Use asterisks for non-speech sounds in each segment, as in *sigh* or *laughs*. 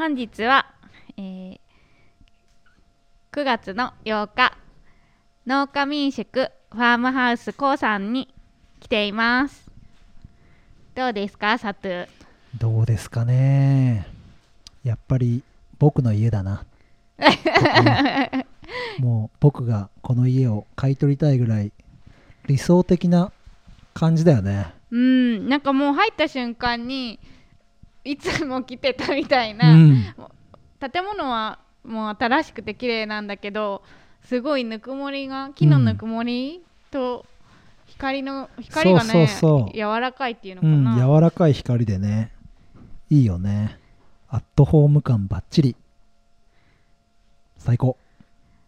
本日は、えー9月の8日農家民宿ファームハウスコウさんに来ています。どうですかサトゥどうですかね。やっぱり僕の家だな。*laughs* もう僕がこの家を買い取りたいぐらい理想的な感じだよね。うんなんかもう入った瞬間にいつも来てたみたいうな、ん建物はもう新しくて綺麗なんだけどすごいぬくもりが木のぬくもりと光の光がねそう柔らかいっていうのうんかな、柔らかい光でね。いいよね。アットホーム感バッチリ。最高。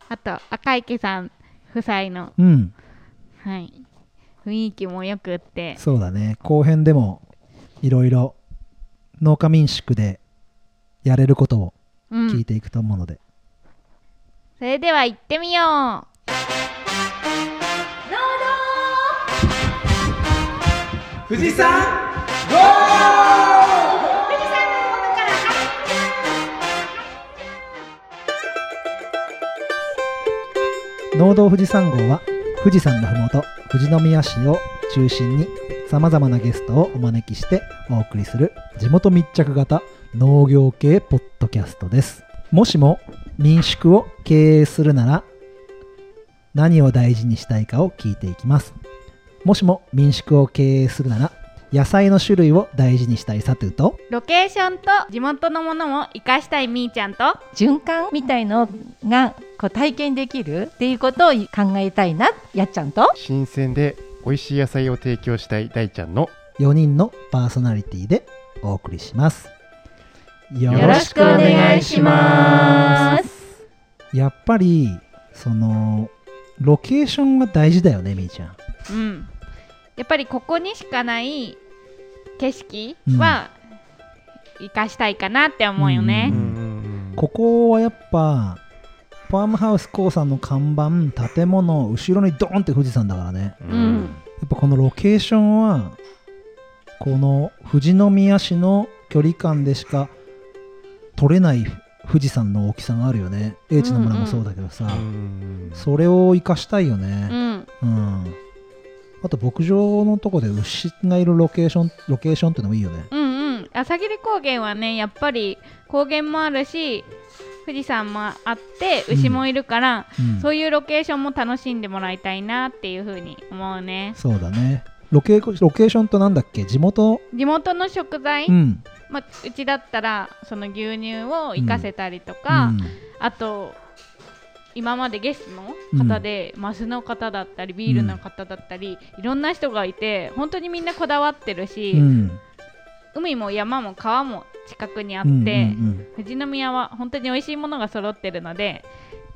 あと赤池さん夫妻の、うん。はい、雰囲気もよくって。そうだね。後編でもいろいろ農家民宿でやれることをうん。聞いていくと思うので、それでは行ってみよう。富士山農道富士山号は富士山のふもと富士宮市を中心にさまざまなゲストをお招きしてお送りする地元密着型農業系ポッドキャストです。もしも民宿を経営するなら何を大事にしたいかを聞いていきます。もしも民宿を経営するなら野菜の種類を大事にしたいサトゥとロケーションと地元のものを生かしたいみーちゃんと循環みたいのがこう体験できるっていうことを考えたいなやっちゃんと。新鮮で美味しい野菜を提供したい大ちゃんの4人のパーソナリティでお送りします。よよろしくお願いします。やっぱりそのロケーションが大事だよねみーちゃん。うん。やっぱりここにしかない景色は生かしたいかなって思うよね。う、ん。ここはやっぱファームハウスコーさんの看板建物後ろにドーンって富士山だからね。ううん。やっぱこのロケーションはこの富士宮市の距離感でしか撮れない富士山の大きさがあるよね。英知の村もそうだけどさ、うんそれを生かしたいようねん。うん、あと牧場のとこで牛がいるロケーションロケーションってのもいいよね。うんうん。朝霧高原はねやっぱり高原もあるし富士山もあって牛もいるから、うん。そういうロケーションも楽しんでもらいたいなっていう風に思うね。そうだね。ロケロケーションとなんだっけ？地元？地元の食材、うん。まあ、うちだったらその牛乳を活かせたりとか、うん。あと今までゲストの方で、マスの方だったりビールの方だったり、いろんな人がいて本当にみんなこだわってるし、うん海も山も川も近くにあって、うんうん富士宮は本当に美味しいものが揃ってるので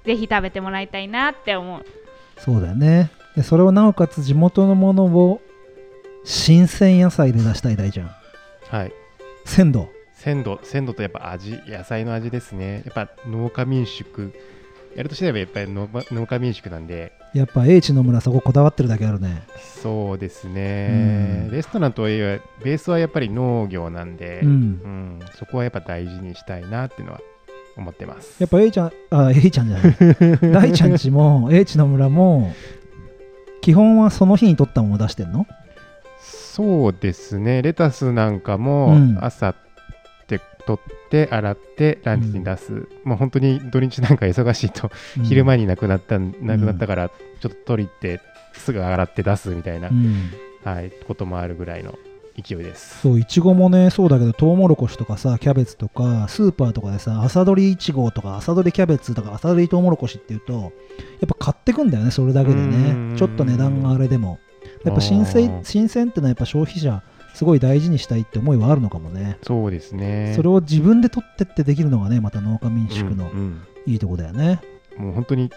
ぜひ食べてもらいたいなって思う。そうだよね。でそれをなおかつ地元のものを新鮮野菜で出したい大ちゃん。はい。鮮度。鮮度鮮度とやっぱ味野菜の味ですね。やっぱ農家民宿。やるとしてればやっぱり農農家民宿なんでやっぱ英知の村そここだわってるだけあるね。そうですね、うん。レストランとはいえベースはやっぱり農業なんで、うん。うん。そこはやっぱ大事にしたいなっていうのは思ってます。やっぱ A ちゃんあ A ちゃんじゃない。*laughs* 大ちゃんちも A ちの村も基本はその日に取ったものを出してんの？そうですね。レタスなんかもうん。朝って取って洗ってランチに出す、もう本当に土日なんか忙しいと、昼間に、になくなったなくなったからちょっと取りってすぐ洗って出すみたいな、うん。はい、こともあるぐらいの勢いです。そういちごもねそうだけどトウモロコシとかさキャベツとかスーパーとかでさ朝どりいちごとか朝どりキャベツとか朝どりトウモロコシっていうとやっぱ買ってくんだよねそれだけでうん。ねちょっと値段があれでも。やっぱ新あ鮮ー。新鮮ってのはやっぱ消費者すごい大事にしたいって思いはあるのかもね。そうですね。それを自分で取ってってできるのがねまた農家民宿のうんいいとこだよね。うんもう本当に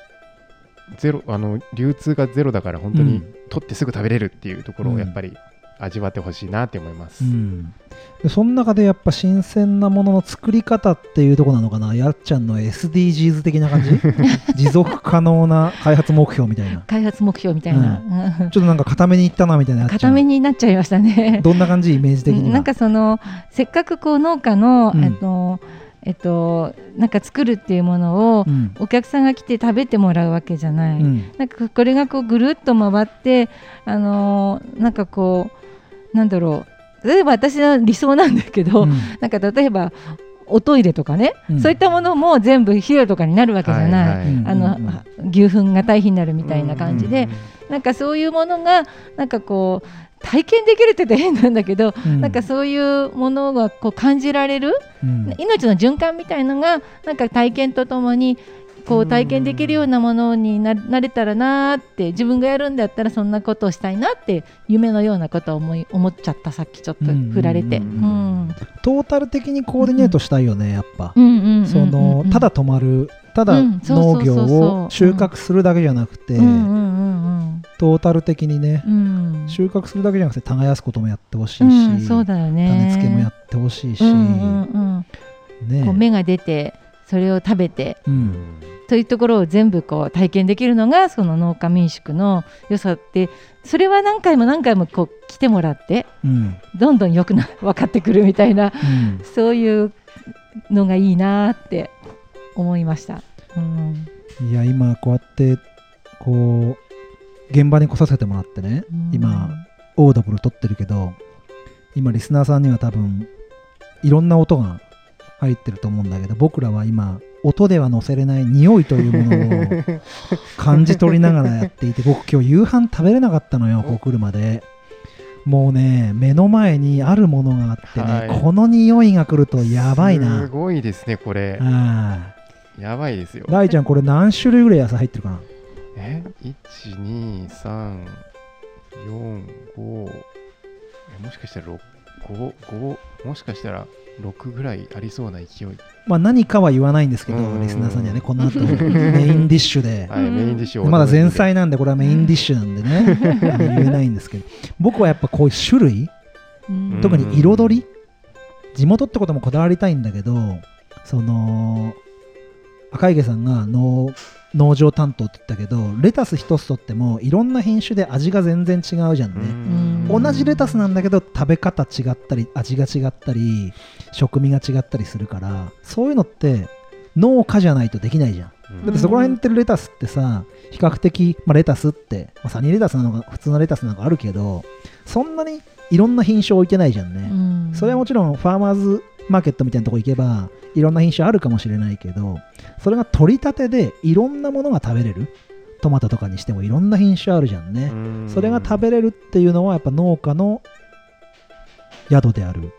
ゼロあの流通がゼロだから本当にうん。取ってすぐ食べれるっていうところうんをやっぱり味わってほしいなって思います、うん。でその中でやっぱ新鮮なものの作り方っていうとこなのかな？やっちゃんの SDGs 的な感じ？*laughs* 持続可能な開発目標みたいな。開発目標みたいな、うん。ちょっとなんか固めにいったなみたいなやっちゃん固めになっちゃいましたね。どんな感じ？イメージ的には。なんかそのせっかくこう農家の、うん。あのえっとなんか作るっていうものをうん。お客さんが来て食べてもらうわけじゃない。うん。なんかこれがこうぐるっと回ってあのーなんかこうなんだろう。例えば私の理想なんだけど、うん。なんか例えばおトイレとかね、うん。そういったものも全部肥料とかになるわけじゃない、あの、うん牛糞が堆肥になるみたいな感じで、うん。なんかそういうものがなんかこう体験できるって言ったら変なんだけど、うん。なんかそういうものがこう感じられる、うん。命の循環みたいのがなんか体験とともにこう体験できるようなものにななれたらなーって自分がやるんだったらそんなことをしたいなって夢のようなことを思い思っちゃったさっきちょっと振られて。ううん。んトータル的にコーディネートしたいよねやっぱ。そのただ止まるただ農業を収穫するだけじゃなくてトータル的にねうん。うん収穫するだけじゃなくて耕すこともやってほしいし、うんそうだよね。種付けもやってほしいし、ね。こう芽が出てそれを食べて。うんというところを全部こう体験できるのがその農家民宿の良さってそれは何回も何回もこう来てもらってうん。どんどんよくな分かってくるみたいなうん。そういうのがいいなって思いました。うん。いや今こうやってこう現場に来させてもらってね今オードブル撮ってるけど今リスナーさんには多分いろんな音が入ってると思うんだけど僕らは今音では載せれない匂いというものを *laughs* 感じ取りながらやっていて僕今日夕飯食べれなかったのよここ来るまで。もうね目の前にあるものがあってね、はい。この匂いが来るとやばいすなごいですねこれ。あやばいですよ。あ大ちゃんこれ何種類ぐらい野菜入ってるかな？え？12345えもしかしたら55もしかしたら6ぐらいありそうな勢い。まあ何かは言わないんですけどうん。リスナーさんにはね *laughs* この後メインディッシュで。はいメインディッシュを。まだ前菜なんでこれはメインディッシュなんでね。言えないんですけど。僕はやっぱこういう種類うん。特に彩り地元ってこともこだわりたいんだけどその赤池さんが農農場担当って言ったけどレタス一つとってもいろんな品種で味が全然違うじゃんね、うん。同じレタスなんだけど食べ方違ったり味が違ったり食味が違ったりするからそういうのって農家じゃないとできないじゃん。だってそこら辺に売ってるレタスってさ比較的、まあ、レタスって、まあ、サニーレタスなのか普通のレタスなのかあるけどそんなにいろんな品種置いてないじゃんね、うん。それはもちろんファーマーズマーケットみたいなとこ行けばいろんな品種あるかもしれないけどそれが取り立てでいろんなものが食べれる。トマトとかにしてもいろんな品種あるじゃんね、それが食べれるっていうのはやっぱ農家の宿である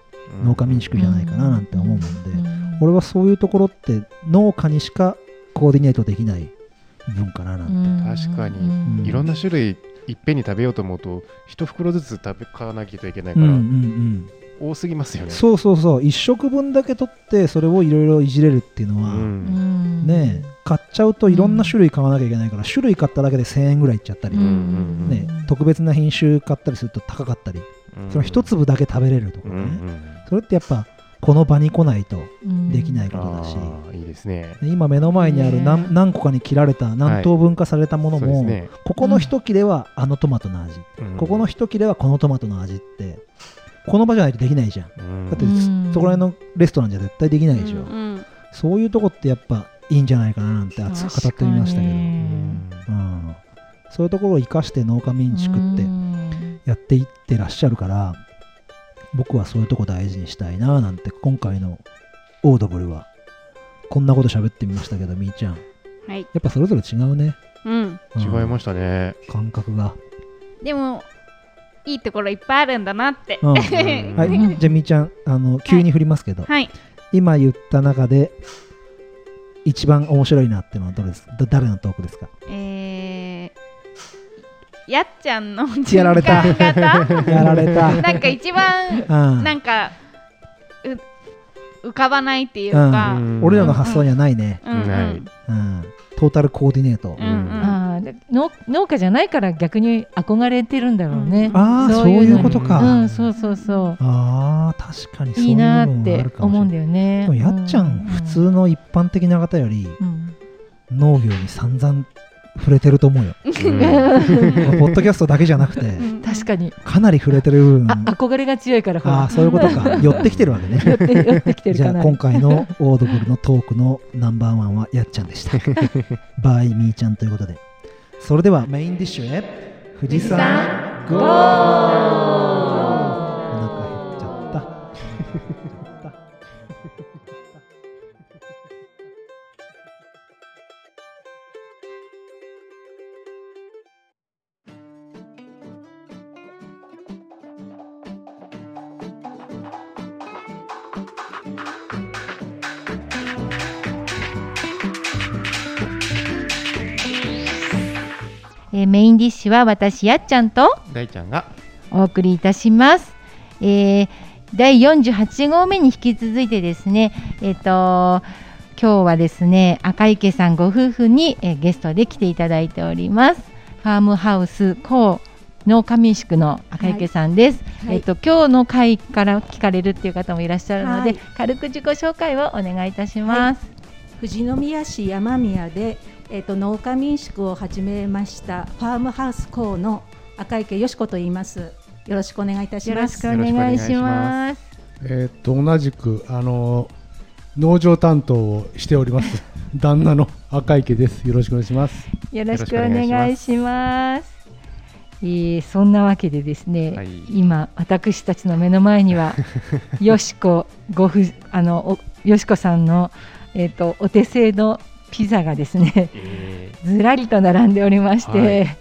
農家民宿じゃないかななんて思うもんで、うん。俺はそういうところって農家にしかコーディネートできない文化な。なん。て、確かに。うん。いろんな種類いっぺんに食べようと思うと一袋ずつ食べ買わなきゃいけないうんうから、ん多すぎますようん、ね。そうそうそう。1食分だけ取ってそれをいろいろいじれるっていうのは、うん。うん。ねえ買っちゃうといろんな種類買わなきゃいけないから、種類買っただけで1000円ぐらいいっちゃったり、うんうんね、特別な品種買ったりすると高かったり、その一粒だけ食べれるとかね、うんうん。それってやっぱこの場に来ないとうん。できないことだし、ああいいですね。で今目の前にあるね何,、何個かに切られた何等分化されたものも、そうですね。ここの一切れはあのトマトの味、うん。ここの一切れはこのトマトの味ってこの場じゃないとできないじゃん。うん。だってうんそこら辺のレストランじゃ絶対できないでしょ、うん。そういうとこってやっぱいいんじゃないかななんて熱く語ってみましたけど、確かにうん、そういうところを生かして農家民宿ってうん。やっていってらっしゃるから僕はそういうとこ大事にしたいななんて今回のオードブルはこんなこと喋ってみましたけどみーちゃん。はい。やっぱそれぞれ違うね、うん。違いまししたね。た感覚が、でもいいところいっぱいあるんだなって。うん。*laughs* はい、うんじゃあみーちゃんあの急に振りますけど、はい。今言った中で一番面白いなっていうのはどれです？だ誰のトークですか？えー、やっちゃんのやられた。やられた。なんか一番うん。なんかう浮かばないっていうか、うん。俺らの発想にはないね、うん。うん、トータルコーディネート、うんうん農農家じゃないから逆に憧れてるんだろうね。ああそうのいうことか、うん、そうそうそああ確かにう。そういういいな部分はあってるかもしれない思うんだよね。でもやっちゃん、普通の一般的な方よりうん農業に散々触れてると思うよ。*laughs* うんポッドキャストだけじゃなくて、確かにかなり触れてる部分。あ憧れが強いからああ、そういうことか。*laughs* 寄ってきてるわけね。寄って寄ってきてるじゃあ今回のオードブルのトークのナンバーワンはやっちゃんでした。*laughs* バイミーちゃんということで。それではメインディッシュへ。富士山ゴー。えーメインディッシュは私やっちゃんと大ちゃんがお送りいたします。えー第48号目に引き続いてですね、えっ、と今日はですね赤池さんご夫婦に、えーゲストで来ていただいております。ファームハウスコ農家民宿の赤池さんです。はいえっ、と今日の会から聞かれるっていう方もいらっしゃるので、はい軽く自己紹介をお願いいたします。富士宮市山宮で、えっと農家民宿を始めましたファームハウスコーの赤池よし子と言います。よろしくお願いいたします。よろしくお願いします。えーっと同じくあの農場担当をしております *laughs* 旦那の赤池です。よろしくお願いします。よろしくお願いします。えーそんなわけでですね、はい今私たちの目の前には *laughs* よしこごふあのおよしこさんのえっ、とお手製のピザがですねえずらりと並んでおりまして、はい。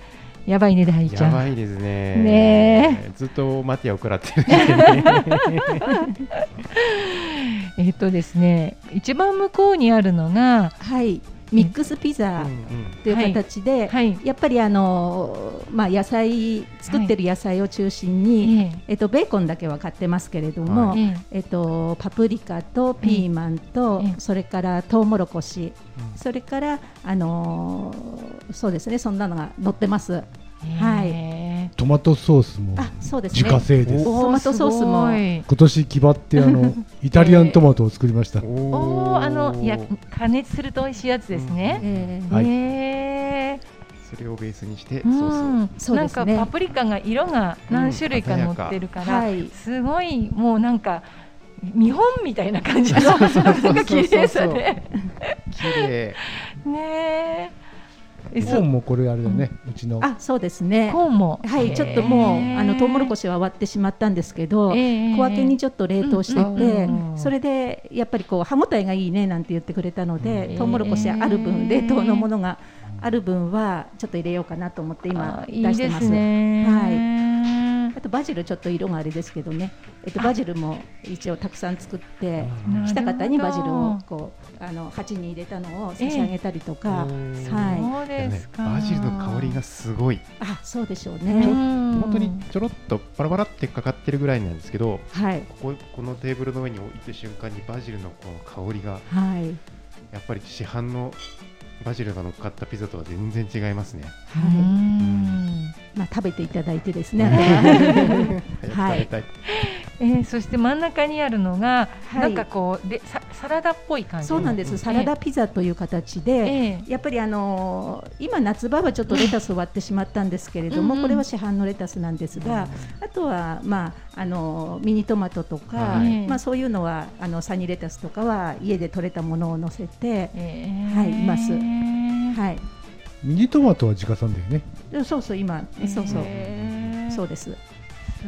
やばいね大ーちゃん。やばいですね。ねずっとマティアを食らってる。んですねえっ、とですね一番向こうにあるのがはい、ミックスピザという形で、はい、やっぱりあのまあ野菜作ってる野菜を中心に、ええ。っとベーコンだけは買ってますけれども、はええ。えっとパプリカとピーマンと、ええ。それからトウモロコシ、うん。それからあのーそうですねそんなのが載ってます。マトソースもあ、そうです自ね。家製です。おトマトソースも。今年気張ってあの *laughs* イタリアントマトを作りました。おーあのいや加熱すると美味しいやつですね。えー。はい。へそれをベースにしてーソースを。うんなんそうですね。かパプリカが色が何種類か乗ってるから、はい。すごいもうなんか見本みたいな感じのなんか綺麗さで綺麗。ねええそコーンもこれあれだね。うちの。あ、そうですね。コーンも。はい、ちょっともうあのトウモロコシシは割ってしまったんですけど、ええ小分けにちょっと冷凍してうんて、うんそれでやっぱりこう歯ごたえがいいねなんて言ってくれたので、うん。トウモロコシある分、ええ冷凍のものがある分はちょっと入れようかなと思って今いいで出してます。すねはいあとバジルちょっと色があれですけどね、えっとバジルも一応たくさん作って、来た方にバジルをこうあの鉢に入れたのを差し上げたりとか、はい。そうですか、バジルの香りがすごい。あ、そうでしょううね。ん。本当にちょろっとパラパラってかかってるぐらいなんですけどはい。こここのテーブルの上に置いた瞬間にバジルのこの香りがはい。やっぱり市販のバジルが乗っかったピザとは全然違いますね。うはい。ん。まあ食べていただいてですね。はい。*laughs* 食べたい。えー、そして真ん中にあるのが、はい。なんかこうでササラダっぽい感じ。そうなんです。サラダピザという形で、ええ。やっぱりあのー今夏場はちょっとレタス割ってしまったんですけれども、うん。うんこれは市販のレタスなんですが、あとはまああのーミニトマトとか、はい。まあそういうのはあのサニーレタスとかは家で採れたものを乗せて、えはいいますははい。ミニトマトは自家産だよね。でそうそう今、そうそう、えーそうです。す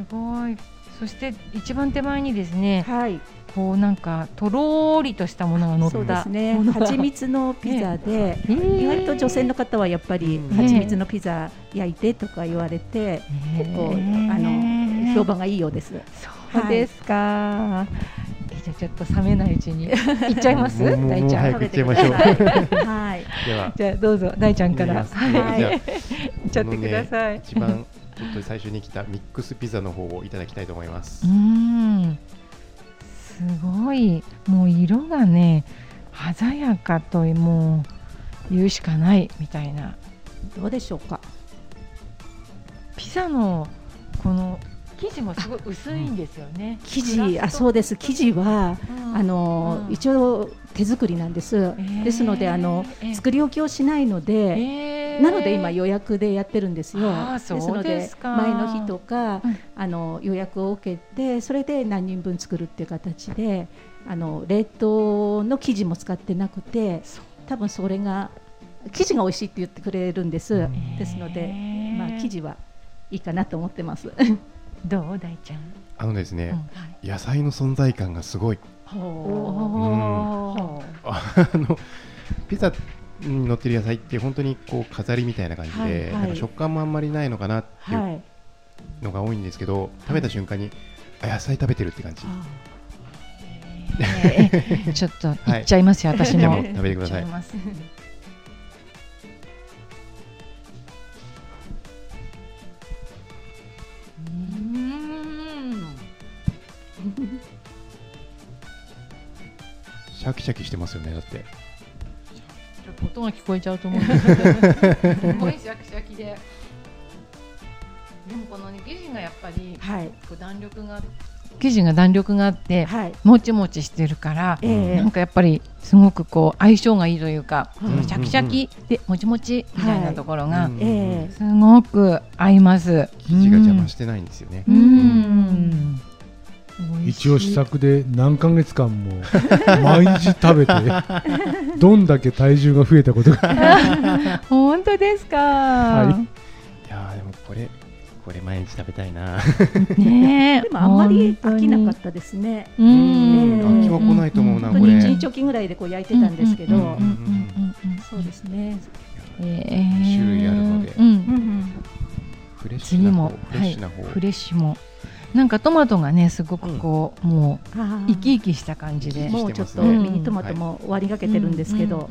ごいそして一番手前にですねはい。こうなんかとろーりとしたものが乗ったそうですね蜂蜜のピザ *laughs* で。えー意外と女性の方はやっぱりうん蜂蜜のピザ焼いてとか言われて、結構あの評判がいいようです。そうですか、えじゃあちょっと冷めないうちに。*laughs* いっちゃいます？もうもう大ちゃん、早く行っちゃいましょう。*laughs* はい。では。じゃあどうぞ大ちゃんから。はいはい。じゃあいっちゃってください、一番ちょっと最初に来たミックスピザの方をいただきたいと思います。*laughs* う。ん。すごい。もう色がね鮮やかともう言うしかないみたいな。どうでしょうか？ピザのこの生地もすごい薄いんですよね。生地、あ、そうです。生地は、うんあの、うん一応手作りなんです。ーですので、あの、えー作り置きをしないので、えーなので今予約でやってるんですよ。あーそうので前の日とか、うんあの予約を受けてそれで何人分作るっていう形であの冷凍の生地も使ってなくて多分それが生地が美味しいって言ってくれるんです。ですので、まあ生地はいいかなと思ってます。どう大ちゃん、あのですね、うん野菜の存在感がすごい。おほあのピザに乗ってる野菜って本当にこう飾りみたいな感じで、はいはい。なんか食感もあんまりないのかなっていうはい。のが多いんですけど、食べた瞬間にあ野菜食べてるって感じ、*laughs* えーちょっとい。っちゃいますよ、私も。じゃあもう食べてくださいシャキシャキしてますよねだって。音が聞こえちゃうと思う。んですけどすごいシャキシャキで。でもこの、ね、生地がやっぱりはい。こう弾力が生地が弾力があってはい。もちもちしてるから、ええ。なんかやっぱりすごくこう相性がいいというか、うんシャキシャキでもちもちみたいなところがすごく合います。生地が邪魔してないんですよね、うん。うん一応試作で何ヶ月間も *laughs* 毎日食べて *laughs* どんだけ体重が増えたことが *laughs* 本当ですか？はい。いやーでもこれこれ毎日食べたいな。ねえ。でもあんまり飽きなかた。ったですね。うん。飽きは来ないと思うな本当これ。に一日おきぐらいでこう焼いてたんですけど、うんうんうんうんうん。そうですね。えー。種類あるので。うん。うんフレッシュな方次も。フレッシュな方、フレッシュもなんかトマトがねすごくこう、もうん、あう生き生きした感じで。もうちょっとミニトマトも終わりがけてるんですけど。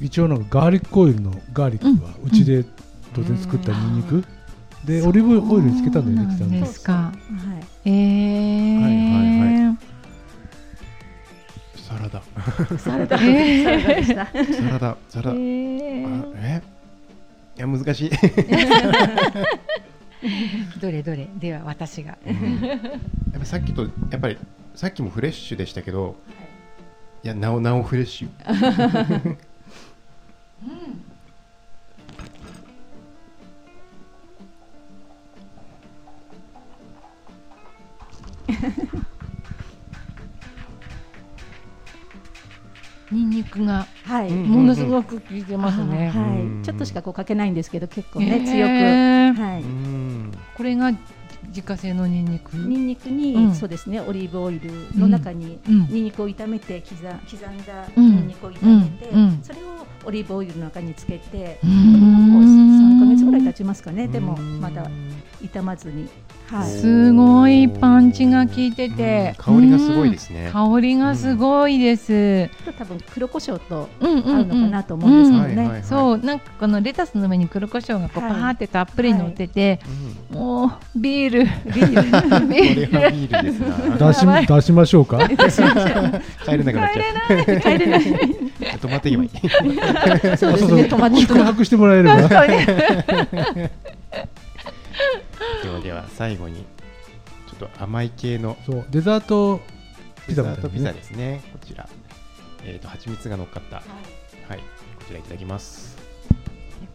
一応なんかガーリックオイルのガーリックはうちで当然作ったニンニク？でオリーブオイルにつけたんだよねそうなんですか。はい。えー、サラダ、えーサラダでした。サラダサラダ、えあーえ？いや難しい、*laughs* どれどれ？では私が。うん。やっぱさっきとやっぱりさっきもフレッシュでしたけどい。やなおなおフレッシュニンニクがはい。うんものすごく効いてますね。うんはい。ちょっとしかこうかけないんですけど、結構えね、ー強く。はうい。んこれが自家製のニンニク。ニンニクに、うんそうですね、オリーブオイルの中に、うんニンニクを炒めて刻ん刻んだうんニンニクを炒めて、うんうんそれをオリーブオイルの中につけて、うん3ヶ月ぐらい経ちますかね、でもうんまだ傷まずに、はい、すごいパンチが効いてて、うん。香りがすごいですね。うん。香りがすごいです。多分黒胡椒と合うのかなと思うんですけどね。そうなんかこのレタスの上に黒胡椒がこうパはい。ーってたっぷり乗ってて、うんもうビール。ビール。*laughs* ビこれはールビールですな。出し出しましょうか？*laughs* 帰れなくなっちゃう。帰れない。止まっていけばいいそうですね、トマト宿泊してもらえれば。ではでは最後にちょっと甘い系の。そうデザートピザデザートピザですね。こちら。えっ、と蜂蜜が乗っかった。はい。こちらいただきます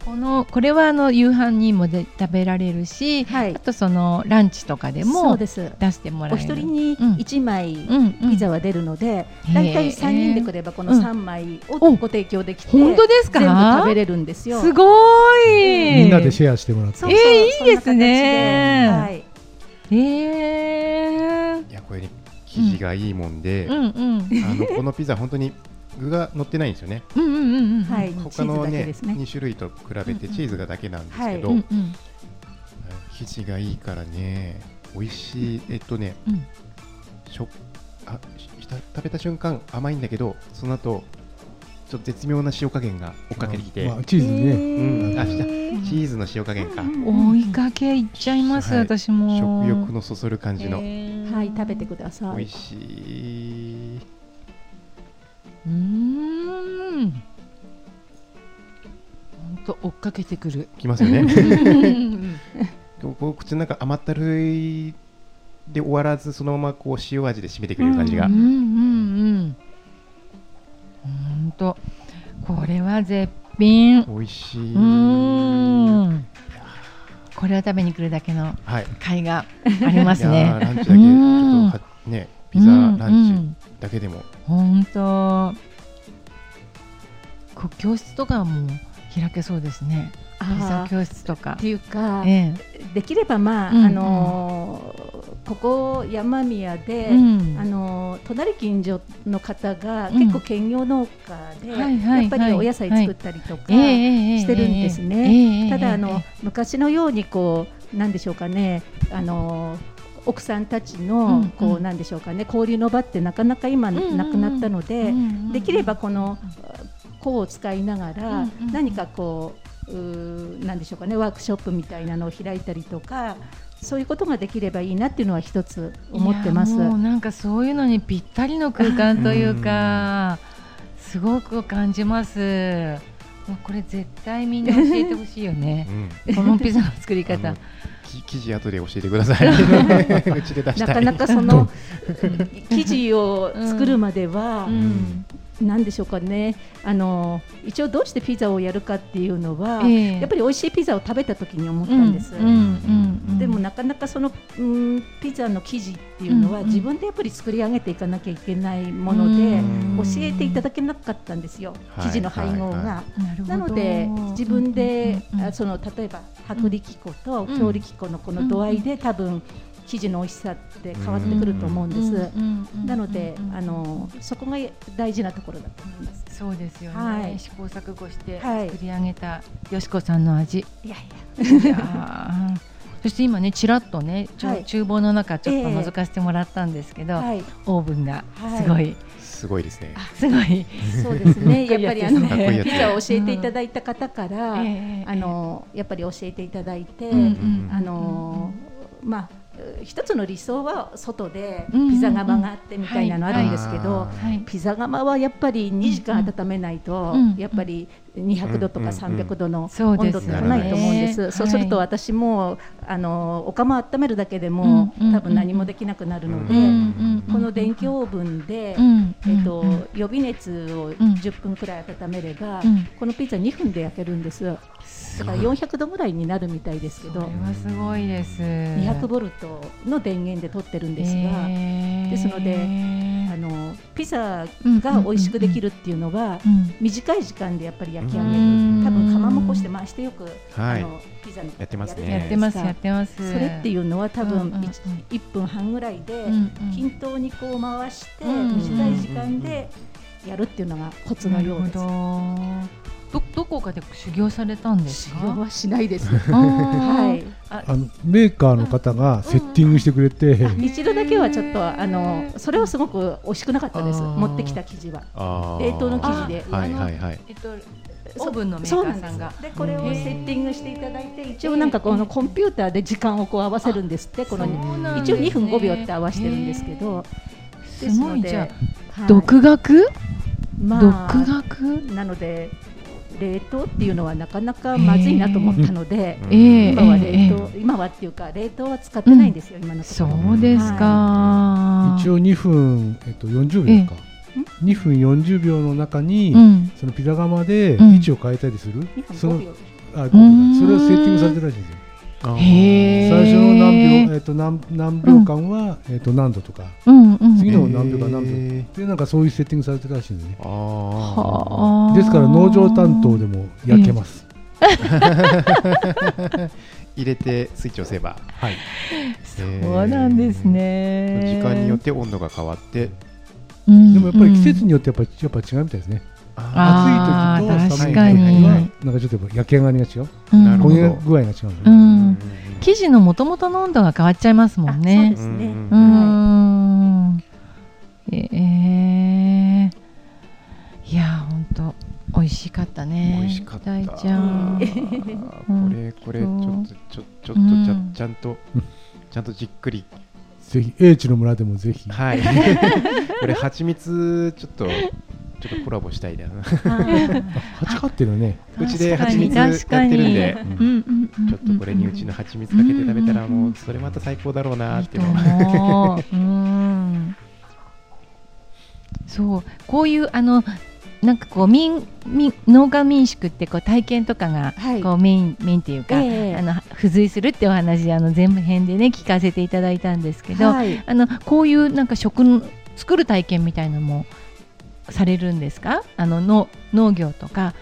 このこれはあの夕飯にもで食べられるし、はい。あとそのランチとかでそもうです。出してもらおえる。一人にうん。1枚ピザは出るので、だいたい3人でくればこのうん3枚をおご提供できて、本当ですか？全部食べれるんですよ。すごい。みんなでシェアしてもらって。そうえーいいですね。そんな形で。えー。いやこれね生地がいいもんで、うんうん。あのこのピザ本当に具が乗ってないんですよね。うんうんうんうんはい、はい、チ他のーズだけねですね。2種類と比べてチーズがだけなんですけど、はい。うんうん生地がいいからね美味しいえっとね、うん。しょあ食べた瞬間甘いんだけどその後ちょっと絶妙な塩加減が追っかけてきて、まあチーズね、うん。あしたチーズの塩加減か、追いかけいっちゃいます、はい。私も。食欲のそそる感じの、はい、食べてください。美味しい。うーん。本当追っかけてくる。きますよね。うんこう口の中甘ったるいで終わらずそのままこう塩味で締めてくれる感じが、うんうんうんほん。とこれは絶品。美味しい、うん。これを食べに来るだけのはい。甲斐が *laughs* ありますね。いやーランチだけちょっとはねピザランチだけでも、本当。こう教室とかも開けそうですね。ピザ教室とか。っていうか、えできればまあ、うんうん。あのーここ山宮で、うん。あのー隣近所の方がうん。結構兼業農家で、はいはいやっぱりお野菜作ったりとか、えええしてるんですええね。えただあのええ昔のようにこうなんでしょうかねあの奥さんたちのんこうなんでしょうかね交流の場ってなかなか今なくなったのえでできればこの子を使いながら何かこうなんでしょうかねワークショップみたいなのを開いたりとかそういうことができればいいなっていうのは一つ思ってます。い。やもうなんかそういうのにぴったりの空間というかすごく感じます。もうこれ絶対みんな教えてほしいよね。うん。このピザの作り方あのき生地後で教えてください。*laughs* うちで出したないかなかその *laughs* 生地を作るまでは、うんなんでしょうかね。あの一応どうしてピザをやるかっていうのは、ええ。やっぱり美味しいピザを食べた時に思ったんです、うんうんうんでもなかなかその、うん、ピザの生地っていうのは、うん。うん自分でやっぱり作り上げていかなきゃいけないもので、うん。教えていただけなかったんですよ、はい。生地の配合が。はいはなので自分で、うん。うんうん。あその例えば薄力粉とうん。強力粉のこの度合いで、多分生地の美味しさって変わってくると思うんです。なので、うん。あのそこが大事なところだと思います。そうですよね、はい。試行錯誤してはい。作り上げたよしこさんの味、いやいや、いやー。*laughs* そして今ねちらっとねちょ、はい。厨房の中ちょっとええ。覗かせてもらったんですけど、はい、オーブンがはい。すごい、すごいですね。すごい、そうですね。*laughs* やっぱりあのピザを教えていただいた方から、ええ。あのやっぱり教えていただいて、あのまあ一つの理想は外でピザ窯があってみたいなのあるんですけど、はい。はい。ピザ窯はやっぱり2時間温めないと、うん。やっぱり200度とかうんうん300度の温度ってないと思うんです。そうするとはい私もあのお釜温めるだけでも、うんうんうん。多分何もできなくなるので、うんうんこの電気オーブンで、うんえっとうん予備熱をん。10分くらい温めれば、うん。このピザ2分で焼けるんです。だから400度ぐらいになるみたいですけそれど、はすごいです。200ボルトの電源で撮ってるんですが、えー。ですのであのピザうんが美味しくできるっていうのは、うん。短い時間でやっぱり焼き上げる、うん。多分釜もこして回してよく、はい。あのピザのやってますやってますかやってますそれっていうのは多分うんうんうん。1, 分半ぐらいで、うんうん。均等にこう回して、うん。短い時間でやるっていうのがコツのようです。ど。どどこかで修行されたんですか？修行はしないです。あー。はい。あのメーカーの方がセッティングしてくれて、一度だけはちょっとあのそれはすごく美味しくなかったです。持ってきた生地は。冷凍の生地で。はいはいはい。えっとオーブンのメーそうなんです。カーさんがでこれをセッティングしていただいて一応なんかこのコンピューターで時間をこう合わせるんですって。このそうなん一応2ですね分5秒って合わせてるんですけど。すごい。じゃはいあ独学？ま独あ学？なので冷凍っていうのはなかなかまずいなと思ったので、うん。ええ今はええ。冷凍、今はっていうか冷凍は使ってないんですよ、今のとこそろ。うですか。一応2分、えっと、40秒か、2分40秒の中に、うん。そのピザ窯でうん。位置を変えたりする、2分その5秒あ5うん。秒だそれをセッティングされてるらしいんですよ最初の何秒、えっと、何何秒間は、えっと、何度とか。うんうん。次の何秒か何秒へでなんかそういうセッティングされてるらしいんですね。ですから農場担当でも焼けます、入れてスイッチを押せば。はい。そうなんですね。時間によって温度が変わって。うん。でもやっぱり季節によってやっぱやっぱ違うみたいですね、暑い時と寒い時確かに。はなんかちょっとやっぱ焼き上がりが違ううん。なるほど焦げ具合が違ううね、ん。生地の元々の温度が変わっちゃいますもんあそうねですね。うん。うーんええいや本当美味しかったね。美味しかった。大ちゃん。*laughs* これこれちょっとちょちょっとちゃ,、うん。ちゃんとちゃんとじっくり。*laughs* ぜひ英知の村でもぜひはい。*laughs* これ蜂蜜ちょっとちょっとコラボしたいな。蜂飼ってるねうちで確かに。蜂蜜やってるんでちょっとこれにうちの蜂蜜かけて食べたらもうそれまた最高だろうなっていうの。そうこういうあのなんかこう民民農家民宿ってこう体験とかがはい。こうメイン、メインっていうか、ええ。あの付随するってお話あの全編でね聞かせていただいたんですけど、はい。あのこういうなんか食の作る体験みたいのもされるんですか？あのの農業とか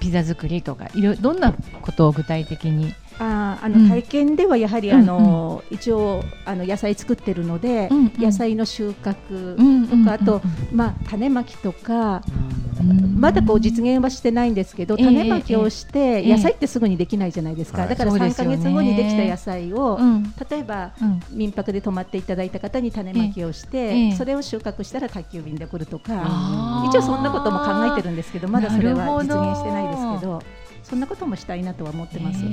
ピザ作りとかいろどんなことを具体的に、あーあうん。の体験ではやはり、あの一応あの野菜作ってるので、野菜の収穫うんとか、あと、まあ、種まきとか、うん。まだこう実現はしてないんですけど、ええ種まきをして、ええ野菜ってすぐにできないじゃないですか、はい。だから3そうですよね。か月後にできた野菜を、うん。例えばうん。民泊で泊まっていただいた方に種まきをして、ええそれを収穫したら宅急便で送るとか、一応そんなことも考えてるんですけどまだそれは実現してないですけどそんなこともしたいなとは思ってます。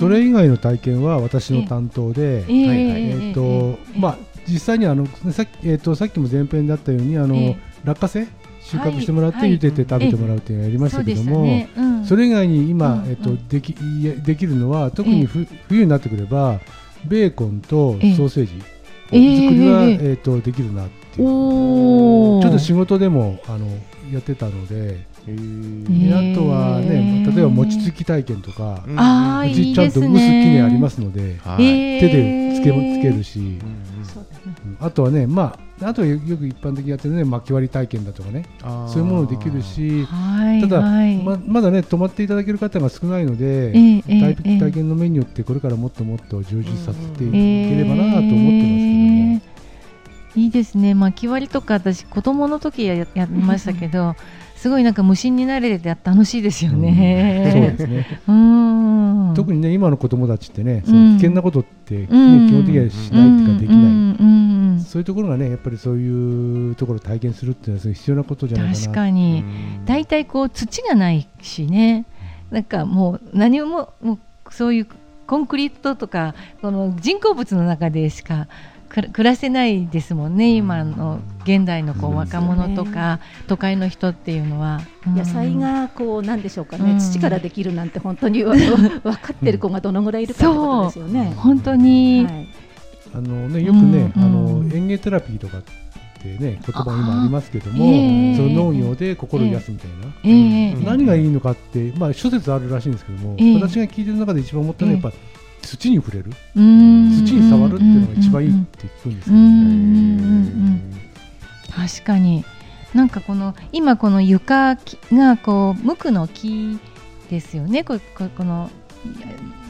それ以外の体験は私の担当で、ええ。はいはい。えーとまあ、実際にあのさっき,、えー、とさっきも前編だったようにあの、ええ。落花生収穫してもらって、はい茹でて食べてもらうっていうのをやりましたけども、それ以外に今、うんえっとできいえできるのは特にふ、冬になってくればベーコンとええ。ソーセージええ。作りは、ええ。っとできるなっていう。ちょっと仕事でもあのやってたのでへー。であとはねええ例えば餅つき体験とか、うんあーうちちゃんといいですね。薄きねありますので手でつけもつけるし、うんうんあとはねまああとはよよく一般的にやってるね巻き割り体験だとかね。そういうものできるしはいただ、はい。ままだね泊まっていただける方が少ないので、ええええ体え。え体験のメニューってこれからもっともっと充実させていうんければなと思ってますけども、いいですね巻き割りとか私子供の時ややりましたけどすごいなんか無心になれて楽しいですよそうね。ですね。うん。特にね今の子供たちってね、うん。その危険なことって、ねうん。基本的にはしないっていうかできない、うんうんうんそういうところがねやっぱりそういうところを体験するっていうのは必要なことじゃないかな。確かに。うん。大体こう土がないしね。なんかもう何ももうそういうコンクリートとかこの人工物の中でしか暮らせないですもんね今の現代のこううん。若者とか都会の人っていうのは。うん。野菜がこうなんでしょうかね、うん。土からできるなんて本当にわ *laughs* 分かってる子がどのぐらいいるかってことですよね。本当に、はい。あのねよくね、うんあのうん園芸テラピーとかってね言葉今ありますけども、その農業で心を癒すみたいな、何がいいのかって、まあ、諸説あるらしいんですけども、ええ私が聞いてる中で一番思ったのはやっぱ、土に触れる？うん。土に触るっていうのが一番いいって聞くんですけど、うん。うん。うん。うん。確かになん。かこの今この床きがこう無垢の木ですよねこここの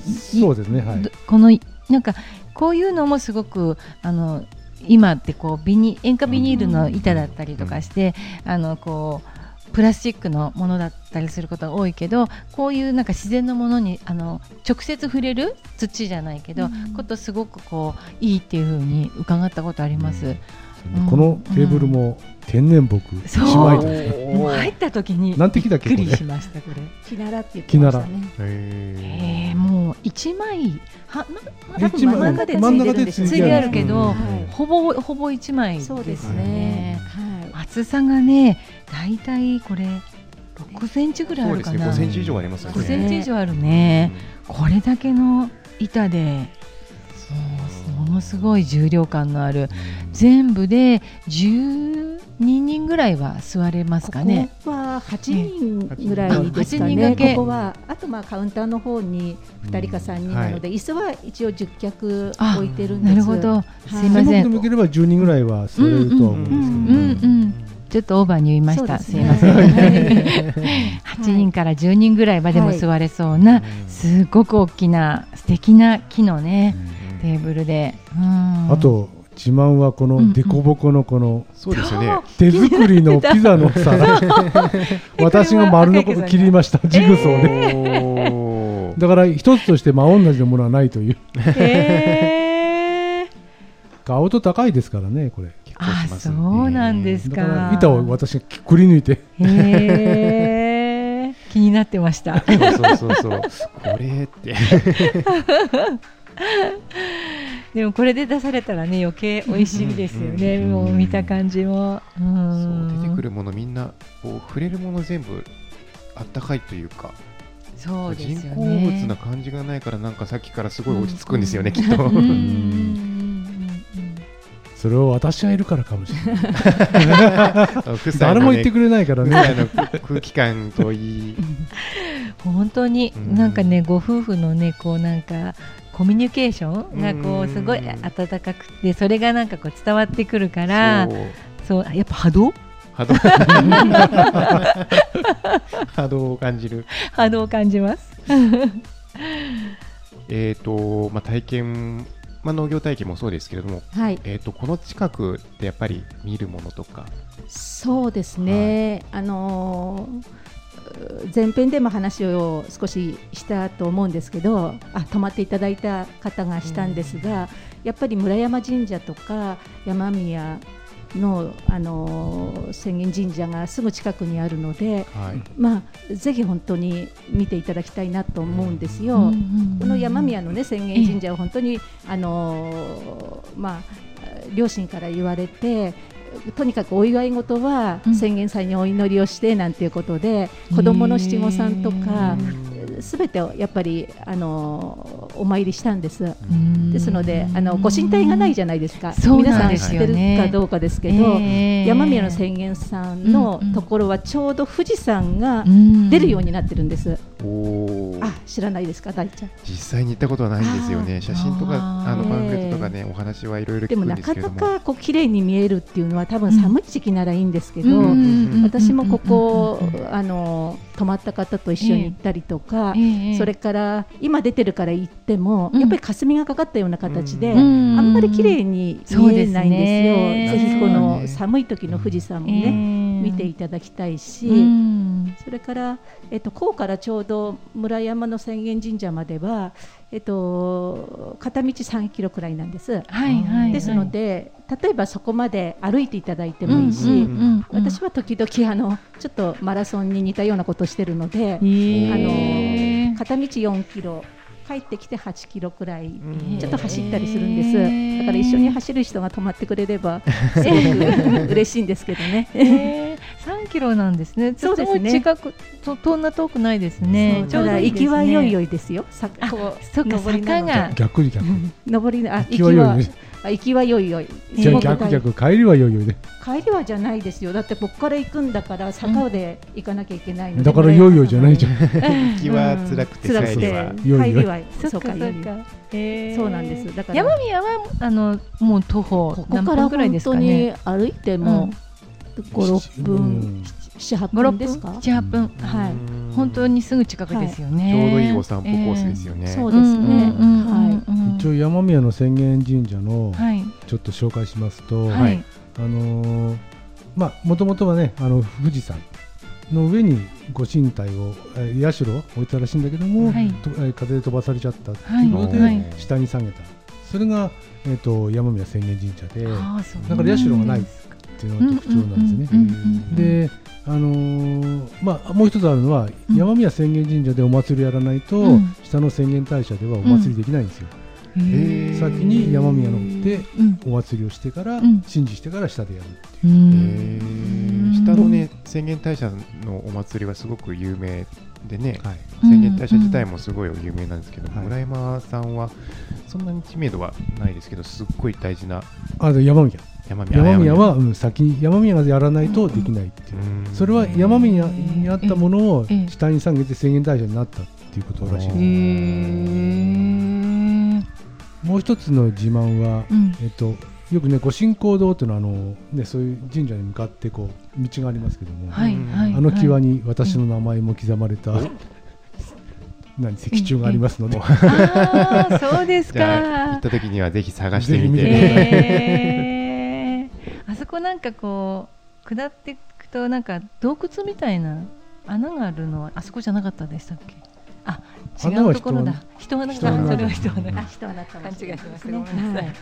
そうですねはいどこのなん。かこういうのもすごくあの今ってこうビニ塩化ビニールの板だったりとかして、あのこうプラスチックのものだったりすることが多いけどこういうなんか自然のものにあの直接触れる土じゃないけど、ことすごくこういいっていうふうに伺ったことあります。うん。このテーブルも天然木そう一枚で。すねもう入った時になんて木だっけこれ？びっくりしましたこれ。キナラって言ってましたね。へえー、もう一枚はな多分真ん中でついてあるけど、はいほぼほぼ一枚ですそうですよね。はい。厚さがね、だいたいこれ6センチぐらいあそうですねるかな。5センチ以上ありますよね5センチ以上あるね。これだけの板で、もうものすごい重量感のある。全部で12人ぐらいは座れますかね。ここは8人ぐらいですか8人ね。ここはあとまあカウンターの方に2人か3人なので、椅子は一応10脚あ置いてるんです。なるほど。すいま専せん。向ければ10人ぐらいは座れるとは思うんですけど、うんうん。ちょっとオーバーに言いました。すいません。はい。8人から10人ぐらいまでも座れそうな、うんすごく大きな素敵な木のね、テーブルで、うん。あと自慢はこの凸凹のこのそうですよね。手作りのピザの皿私が丸のこと切りましたジグソーで、だから一つとして真同じのものはないという。へー。*laughs* と高いですからねこれ結構しあますね。そうなんですだかから板を私がくり抜いて。へー。気になってました。そうそうそうこれって。*laughs* でもこれで出されたらね余計美味しいですよね、うん。もう見た感じも。うそんう出てくるものみんなこう触れるもの全部あったかいというか。そうです人工。物な感じがないからなんかさっきからすごい落ち着くんですよね、きっと。うん。うんうんうんそれを私がいるからかもしれない。*laughs* 誰も言ってくくれないからね。空気感といい。本当にうん。なんかねご夫婦のねこうなんかコミュニケーションがこううんすごい温かくてそれがなんかこう伝わってくるからそう。そうやっぱ波動？波動。*laughs* 波動を感じる。波動を感じます。*laughs* えっ、と、まあ、体験、まあ、農業体験もそうですけれども、はい。えー、とこの近くでやっぱり見るものとか、そうですね、あのー前編でも話を少ししたと思うんですけどあ泊まっていただいた方がしたんですが、やっぱり村山神社とか山宮の、あのー浅間神社がすぐ近くにあるので、はい。まあ、ぜひ本当に見ていただきたいなと思うんですよ。この山宮のね浅間神社は本当にあのーまあ両親から言われてとにかくお祝い事はうん。浅間祭にお祈りをしてなんていうことで、子供の七五三とかすべてをやっぱりあのーお参りしたんです。ですのであのご神体がないじゃないですか。そう皆さんなんです知ってるかどうかですけど、山宮の浅間さんのところはちょうど富士山が出るようになってるんです。あ知らないですか大ちゃん。実際に行ったことはないんですよね、写真とかあのパンフレットとかね、お話はいろいろ聞くんでもなかですけれども。なかこう綺麗に見えるっていうのは多分寒い時期ならいいんですけど、ん私もここ、あの泊まった方と一緒に行ったりとか、それから今出てるから行っても、うん。やっぱり霞がかかったような形で、うん。あんまり綺麗に見えないんですよ。すねぜひこのね。寒い時の富士山もね、見ていただきたいし、うん。それから、えっと、甲からちょうど村山の浅間神社までは、えっと、片道3キロくらいなんです。はいはいはいですので、例えばそこまで歩いていただいてもいいし、私は時々あのちょっとマラソンに似たようなことをしてるので、へあーの片道4キロ帰ってきて8キロくらいうんちょっと走ったりするんです。だから一緒に走る人が止まってくれれば *laughs* すごく嬉しいんですけどね。えー、3キロなんですね。そうですね。とても近くとそんな遠くないですね。ただ行きはよいよいですよ。さあこそっか坂が。逆に逆上りなあ行行きは行きはよいよい。じゃ逆逆帰りはよいよいで帰りはじゃないですよ。だってここから行くんだから坂で行かなきゃいけないので。だからよいよいじゃないじゃん。*laughs* 行きは辛くて、辛くて帰りは。帰りはそうかそっか。えー。そうなんです。だから。山宮はあのもう徒歩何分ぐらいです本当にかね。歩いても五六う分ん。七八五六分分ですか？7、8分？はい。うん。本当にすぐ近くですよね。ちょうどいいお散歩コースですよね。そうですね。ははい。一応山宮の浅間神社のはい。ちょっと紹介しますと、あのーまあもともとはねあの富士山の上にご神体をえー社を置いたらしいんだけども、風で飛ばされちゃったってはいいうことで、はい。下に下げた。それが、えー、と山宮浅間神社でだから社がないていうのが特徴なんですね。うんうんうんうんで、あのーまあ、もう一つあるのは、うん。山宮浅間神社でお祭りをやらないと、うん。下の浅間大社ではお祭りできないんですよ。へー。先に山宮のでうん。お祭りをしてから、うん。神事してから下でやるっていう。下のね、浅間大社のお祭りはすごく有名でね、はい。浅間大社自体もすごい有名なんですけど、はい。村山さんはそんなに知名度はないですけど、すっごい大事な。あで山宮山宮山宮は、うん、先に山宮がやらないとできないっていう、うん。それは山宮にあったものをええ下に下げて浅間大社になったっていうことらしい。もう一つの自慢は、うん。えっと、よくねご神行堂っていうのはあの、ね、そういう神社に向かってこう道がありますけども、はいはいあの際にに私の名前も刻まれた、*laughs* 何石柱がありますので、そうですじゃあ行かった時にはぜひ探してみて、こなんかこう下っていくとなんか洞窟みたいな穴があるのはあそこじゃなかったでしたっけ？あ違うところだ。人はなんかそれは人はなんあか人はなった勘違いしましたねごめんなさいはい。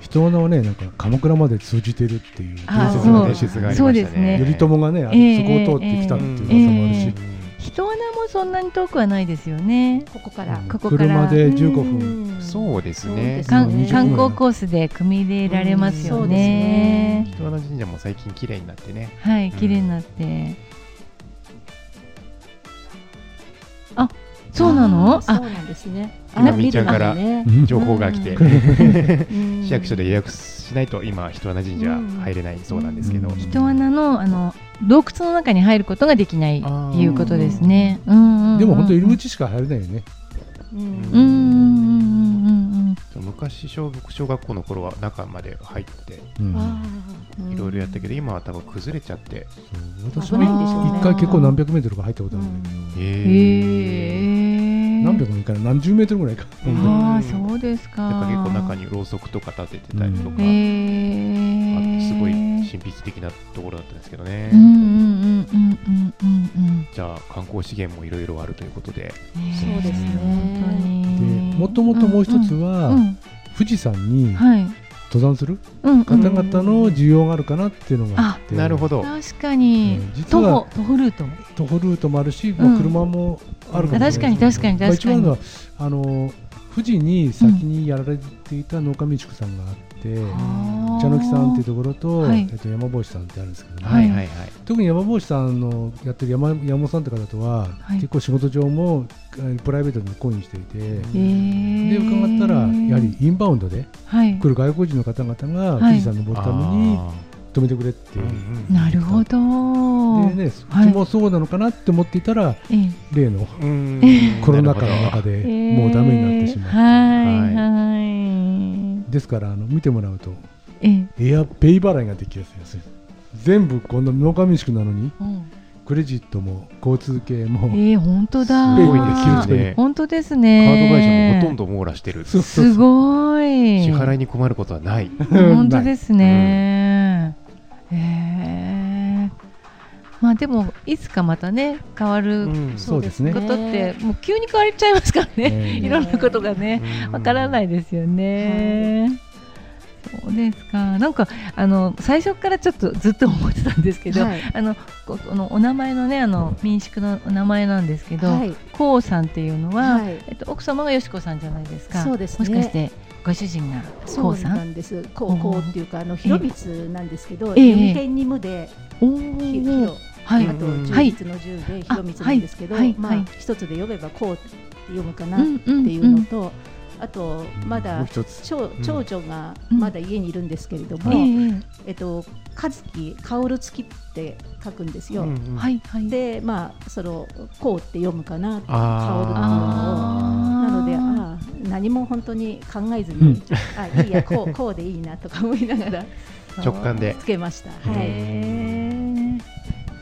人のはねなんか鎌倉まで通じてるっていう伝あ説がありましたね。頼朝がね、そこを通ってきたっていう噂もあるし、人穴もそんなに遠くはないですよね。ここから。ここから。車で15分うんそうですね。観ですね。観光コースで組み入れられますよね。人穴神社も最近綺麗になってねはい、綺麗になって。あ、そうなの？あ、そうなんですね。今みーちゃんからねうん情報が来て。うん。*laughs* 市役所で予約しないと今人穴神社入れないそうなんですけど、うん。人穴のあの洞窟の中に入ることができないいうことですね。でも本当入り口しか入れないよね。昔小小学校の頃は中まで入っていろいろやったけど、今は多分崩れちゃって、私危ないんでしょうね。も一回結構何百メートルか入ったことあるんだけど。何百もいかない何十メートルぐらいか。うんああ、そうですか。なんか結構中にろうそくとか立ててたりとか、神秘的なところだったんですけどね、うんうんうんうんうんうんうん。じゃあ観光資源もいろいろあるということで。そうですね。でもともともう一つは、富士山にはい。登山する方々の需要があるかなっていうのがあって、なるほど。確かに。徒は歩徒歩ルート。徒歩ルートもあるし、まあ、うん車もあるかもしれない確かに確かにまあ確かに一番のはあの富士に先にやられていた農家民宿さんがあって、茶の木さんっていうところと、はい。えっと、山帽子さんってあるんですけどね、はいはいはい。特に山帽子さんのやってる山山本さんって方とは、はい。結構仕事上もえープライベートでも懇意していて、で伺ったらやはりインバウンドではい。来る外国人の方々がはい。富士山登るためにあ止めてくれって、ーう。んうんなるほど。でね、はい。うちもそうなのかなって思っていたら、ええ。例のうん。コロナ禍の中でもうダメになってしまって、はい。はい。ですからあの見てもらうとええエアペイ払いができやすい全部この農家民宿なのにうんクレジットも交通系も、ええ本当だ。すごいねですね本当ですカーね。ド会社もほとんど網羅してるそうそうすごい。支払いに困ることはない本当ですね。へえ。まあでもいつかまたね変わるうんそうですねことってもう急に変わっちゃいますからね。ねいろんなことがねわからないですよね。そうですか。なんかあの最初からちょっとずっと思ってたんですけど、はいあのここのお名前のねあの民宿のお名前なんですけど、はいこうさんっていうのは、はいえっと奥様がよしこさんじゃないですか。そうですねもしかしてご主人がこそううさ。なんんです。こうこうっていうかあの広光なんですけど、ええ読編に無で広はい。あとうん充実の充で広光なんですけど、あはい。はい。まあはい。一つで読めばこうって読むかなってうんうんいうのと、あとまもだ長長女がうん。まだ家にいるんですけれども、えええっと和樹薫付きって書くんですよ。でまあそのこうって読むかな薫っていうのを。なのでああ何も本当に考えずに、あいいやこう *laughs* こうでいいなとか思いながら直感で。つけました。はい。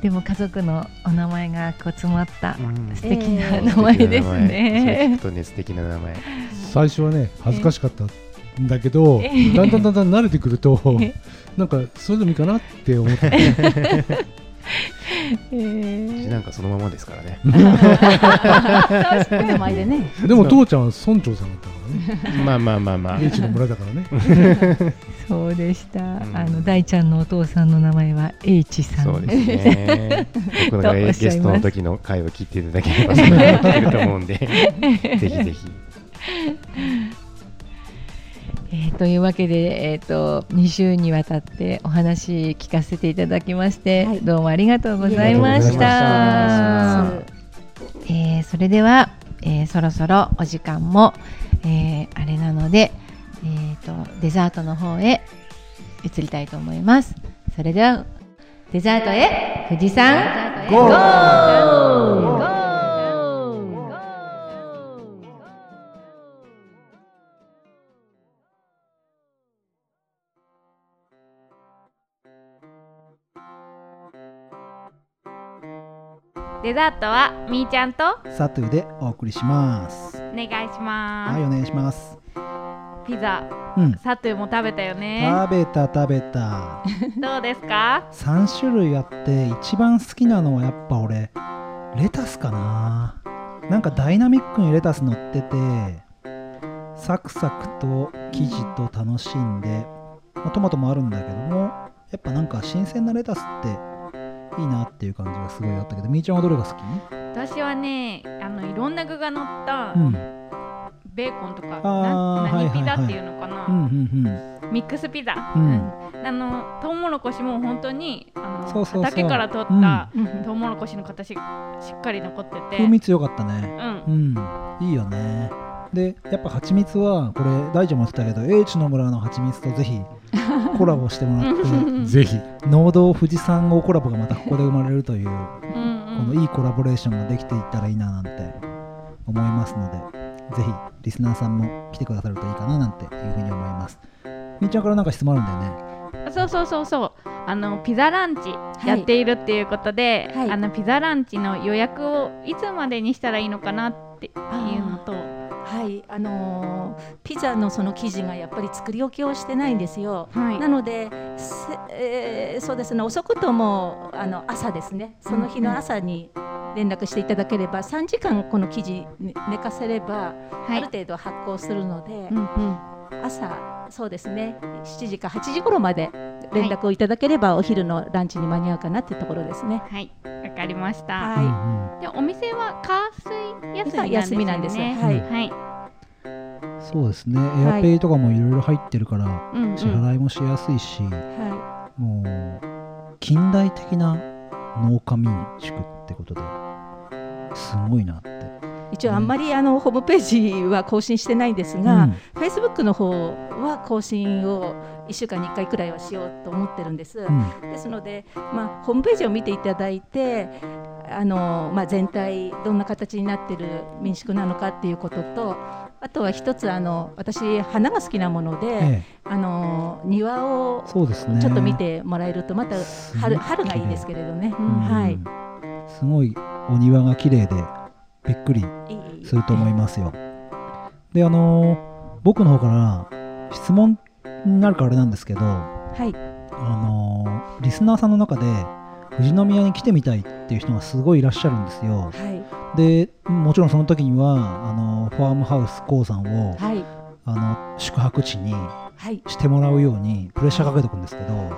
でも家族のお名前がこう詰まったうん。素敵なええ名前ですね。く。とね素敵な名前。最初はね恥ずかしかったんだけど、ええ。だんだんだんだん慣れてくるとえなんかそれでもいいかなって思って *laughs* うちなんかそのままですからね。お名前でね。*laughs* でも父ちゃんは村長さんだったからね。まあまあまあまあ。平地の村だからね。*laughs* そうでした。ん。あの大ちゃんのお父さんの名前は H さん。そうですね。*laughs* 僕のゲストの時の回を聞いていただければそれが聞けると思うんで。ぜひぜひえーというわけで、えー、と2週にわたってお話聞かせていただきまして、はい。どうもありがとうございました。し。えーそれでは、えーそろそろお時間も、えーあれなので、えー、とデザートの方へ移りたいと思います。それではデザートへ富士山ゴーデザートはみーちゃんとサトゥでお送りします。お願いしまはいお願いします。すピザうん。サトゥも食べたよね。食べた食べた。*laughs* どうですか？3種類あって一番好きなのはやっぱ俺レタスかな。なんかダイナミックにレタス乗っててサクサクと生地と楽しんで、まあトマトもあるんだけどもやっぱなんか新鮮なレタスっていいなっていう感じがすごいあったけどみーちゃんはどれが好き？私はねあのいろんな具が乗ったうん。ベーコンとか、な何ピザっていうのかな、ミックスピザ、うん。あのトウモロコシも本当にあの畑から取ったうん。トウモロコシの形がしっかり残ってて。風味強かったね。うん。うん。いいよねでやっぱ蜂蜜はこれ大ちゃんも言ってたけど英知の村の蜂蜜とぜひ *laughs* コラボしてもらってぜひ。農道富士山号コラボがまたここで生まれるといううんこのいいコラボレーションができていったらいいななんて思いますのでぜひリスナーさんも来てくださるといいかななんていうふうに思います。みーちゃんからなんか質問あるんだよね。うんそうそうそうそう。あのピザランチやっているっていうことで、はい。あのピザランチの予約をいつまでにしたらいいのかなっていうのとはい、あのーピザのその生地がやっぱり作り置きをしてないんですよ。はい。なので、せえーそうですね、遅くともあの朝ですね、その日の朝に連絡していただければ、3時間この生地に寝かせれば、はい。ある程度発酵するので、うんうん。朝、そうですね、7時か8時頃まで連絡をいただければ、お昼のランチに間に合うかなっていうところですね。はい。わかりました、はい。でお店は火水休みなんですよね休みなんですはい。はい。そうですね。エアペイとかもいろいろ入ってるから支払いもしやすいし、はもう近代的な農家民宿ってことですごいなって。い、一応あんまりあのホームページは更新してないんですが、フェイスブックの方は更新を1週間に1回くらいはしようと思ってるんです。うん。ですので、まあ、ホームページを見ていただいてあの、まあ、全体どんな形になってる民宿なのかっていうこととあとは一つあの私花が好きなもので、えあの庭をちょっと見てもらえるとまた春春がいいですけれどね。うんはい。すごいお庭が綺麗でびっくりすると思いますよ。であのー僕の方から質問になるからあれなんですけどあはいのーリスナーさんの中で富士宮に来てみたいっていう人がすごいいらっしゃるんですよ。はいでもちろんその時にはあのファームハウスコウさんをはいあの宿泊地にはいしてもらうようにプレッシャーかけておくんですけどは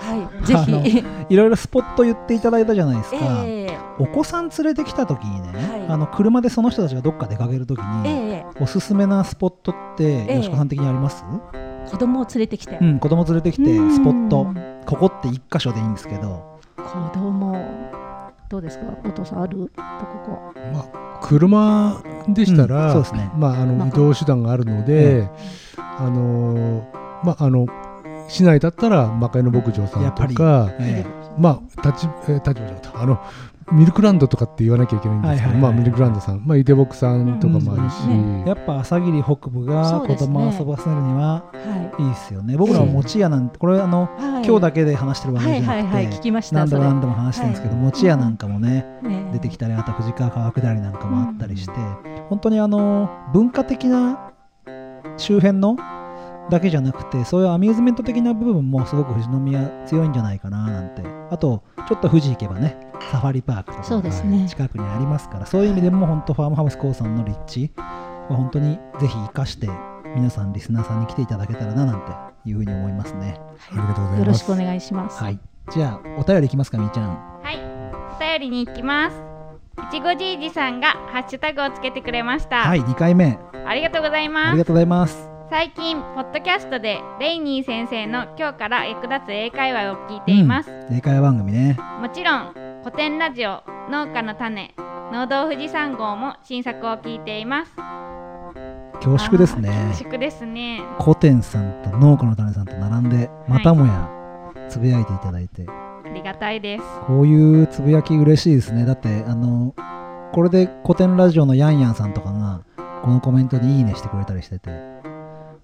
い。いろいろスポット言っていただいたじゃないですか、ええ。お子さん連れてきた時にね、はい。あの車でその人たちがどっか出かける時に、ええ。おすすめなスポットってええ。吉子さん的にあります、子供を連れてきて、うん子供連れてきてうん。スポット。ここって一箇所でいいんですけど。子供。どうですか？お父さんある？どこか。まあ、車でしたら、うんそうですね。まあ、あまあの移動手段があるので、あのーまああの市内だったら魔界の牧場さんやっぱり。とか、えまあ立ち場じあのミルクランドとかって言わなきゃいけないんですけど、はいはいはい。まあミルクランドさん、まあイデボクさんとかもあるし、うんえやっぱ朝霧北部が子供を遊ばせるにははい。いですよね。僕らも餅屋なんてこれあの、はい。今日だけで話してるわけはいじゃなくて、はいはい聞きました何度も何度も話してるんですけど、餅屋なんかもね、ね出てきたりあと藤川川下りなんかもあったりして、本当にあの文化的な周辺のだけじゃなくてそういうアミューズメント的な部分もすごく富士宮強いんじゃないかななんて。あとちょっと富士行けばねサファリパークとかそうですね。近くにありますからそういう意味でも本当ファームハウスコーさんの立地は本当にぜひ生かして皆さんリスナーさんに来ていただけたらななんていうふうに思いますね。ありがとうござい。ます。よろしくお願いします。はい。じゃあお便りいきますかみーちゃん。はい、お便りに行きます。いちごじいじさんがハッシュタグをつけてくれました。はい2回目。ありがとうございあます。りがとうございます最近、ポッドキャストでレイニー先生の今日から役立つ英会話を聞いています。英会話番組ねもちろん、古典ラジオ、農家の種、農道富士山号も新作を聞いています。恐縮ですね恐縮ですね。古典さんと農家の種さんと並んでまたもやつぶやいていただいて、ありがたいです。こういうつぶやき嬉しいですねだってあのこれで古典ラジオのヤンヤンさんとかがこのコメントにいいねしてくれたりしてて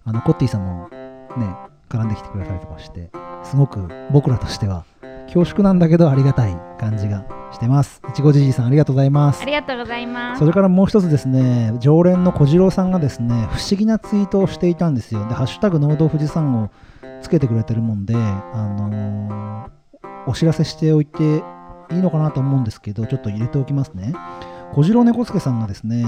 あのコッティさんもね絡んできてくれたりとかしてすごく僕らとしては恐縮なんだけどありがたい感じがしてますいちごじじいさんありがとうございますありがとうございますそ。れからもう一つですね、常連の小次郎さんがですね、不思議なツイートをしていたんですよ。で、ハッシュタグ農道富士山をつけてくれてるもんで、あのーお知らせしておいていいのかなと思うんですけど、ちょっと入れておきますね。小次郎猫助さんがですね、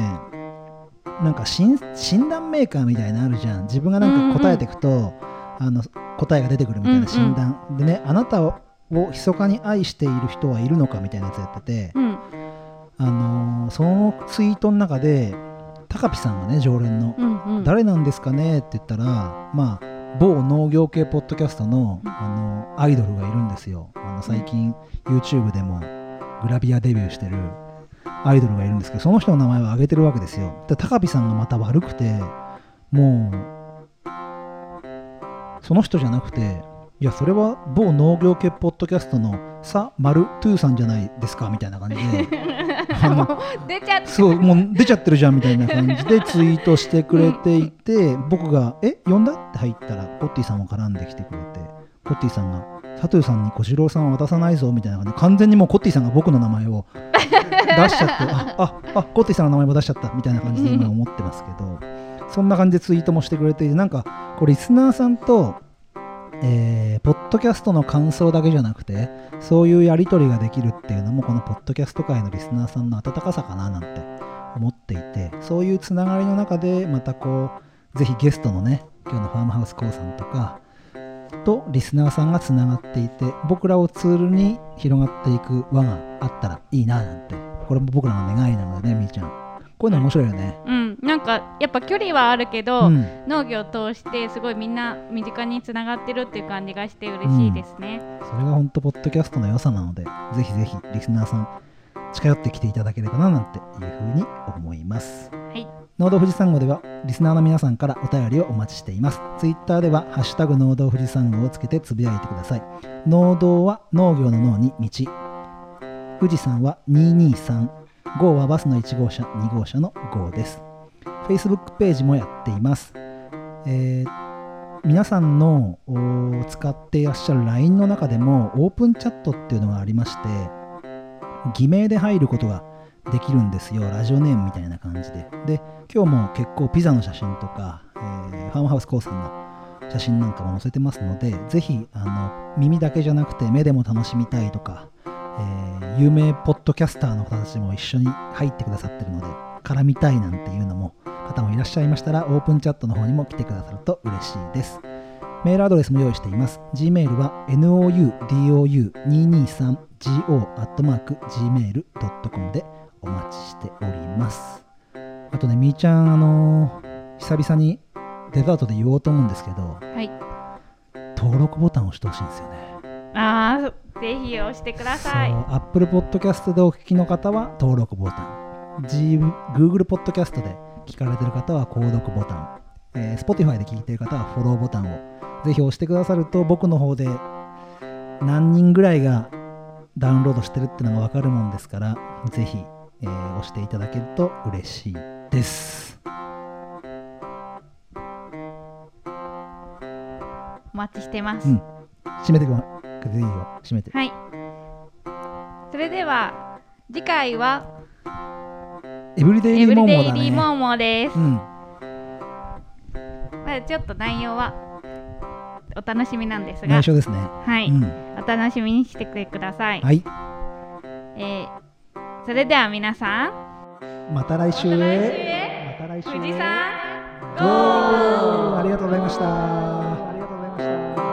なんか診診断メーカーみたいなのあるじゃん。自分がなんか答えていくと、あの答えが出てくるみたいな診断。でね、あなたはを密かに愛している人はいるのかみたいなやつやってて、うん。あのーそのツイートの中で高ピさんがね常連の、うんうん。誰なんですかねって言ったらまあ某農業系ポッドキャストのあのアイドルがいるんですよ。あの最近 YouTube でもグラビアデビューしてるアイドルがいるんですけどその人の名前を挙げてるわけですよで高ピさんがまた悪くてもうその人じゃなくていやそれは某農業系ポッドキャストのさマルトゥーさんじゃないですかみたいな感じで *laughs* 出ちゃってそうもう出ちゃってるじゃんみたいな感じで *laughs* ツイートしてくれていて、僕が「え呼んだ?」って入ったらコッティさんも絡んできてくれてコッティさんが「佐藤さんに小次郎さんは渡さないぞ」みたいな感じで完全にもうコッティさんが僕の名前を出しちゃってあああコッティさんの名前も出しちゃったみたいな感じで今思ってますけどそんな感じでツイートもしてくれてなんかこうリスナーさんとえーポッドキャストの感想だけじゃなくてそういうやり取りができるっていうのもこのポッドキャスト界のリスナーさんの温かさかななんて思っていてそういうつながりの中でまたこうぜひゲストのね今日のファームハウスコーさんとかとリスナーさんがつながっていて僕らをツールに広がっていく輪があったらいいななんてこれも僕らの願いなのでねみーちゃん。こういうの面白いよね。うん。なんかやっぱ距離はあるけど、うん。農業を通してすごいみんな身近につながってるっていう感じがして嬉しいですね、それが本当ポッドキャストの良さなのでぜひぜひリスナーさん近寄ってきていただければななんていうふうに思います。はい。農道富士山号ではリスナーの皆さんからお便りをお待ちしています。ツイッターではハッシュタグ農道富士山号をつけてつぶやいてください。農道は農業の農に道富士山は223号はバスの1号車2号車の号です。Facebook ページもやっています、えー皆さんの使っていらっしゃる LINE の中でもオープンチャットっていうのがありまして偽名で入ることができるんですよ。ラジオネームみたいな感じで。で今日も結構ピザの写真とか、えーファームハウスコーさんの写真なんかも載せてますのでぜひあの耳だけじゃなくて目でも楽しみたいとか、えー有名ポッドキャスターの方たちも一緒に入ってくださってるので絡みたいなんていうのも方もいらっしゃいましたらオープンチャットの方にも来てくださると嬉しいです。メールアドレスも用意しています。Gmail は noudou223go.gmail.com でお待ちしております。あとねみーちゃんあのー久々にデザートで言おうと思うんですけどはい。登録ボタンを押してほしいんですよねあーぜひ押してください。そう Apple Podcast でお聞きの方は登録ボタン。G Google Podcast で聞かれてる方は購読ボタン、えー Spotify で聞いてる方はフォローボタンをぜひ押してくださると僕の方で何人ぐらいがダウンロードしてるってのが分かるもんですからぜひ、えー押していただけると嬉しいです。お待ちしてます、うん。締めてくれていいよ締めてはいそれでは次回はエブリデイリーモリデイリーモーだねモーモーです、うんまだちょっと内容はお楽しみなんですが内緒ですねはい、うんお楽しみにしてください、はいえーそれでは皆さんまた来週また来週へまた来週へ富士山ゴーありがとうございました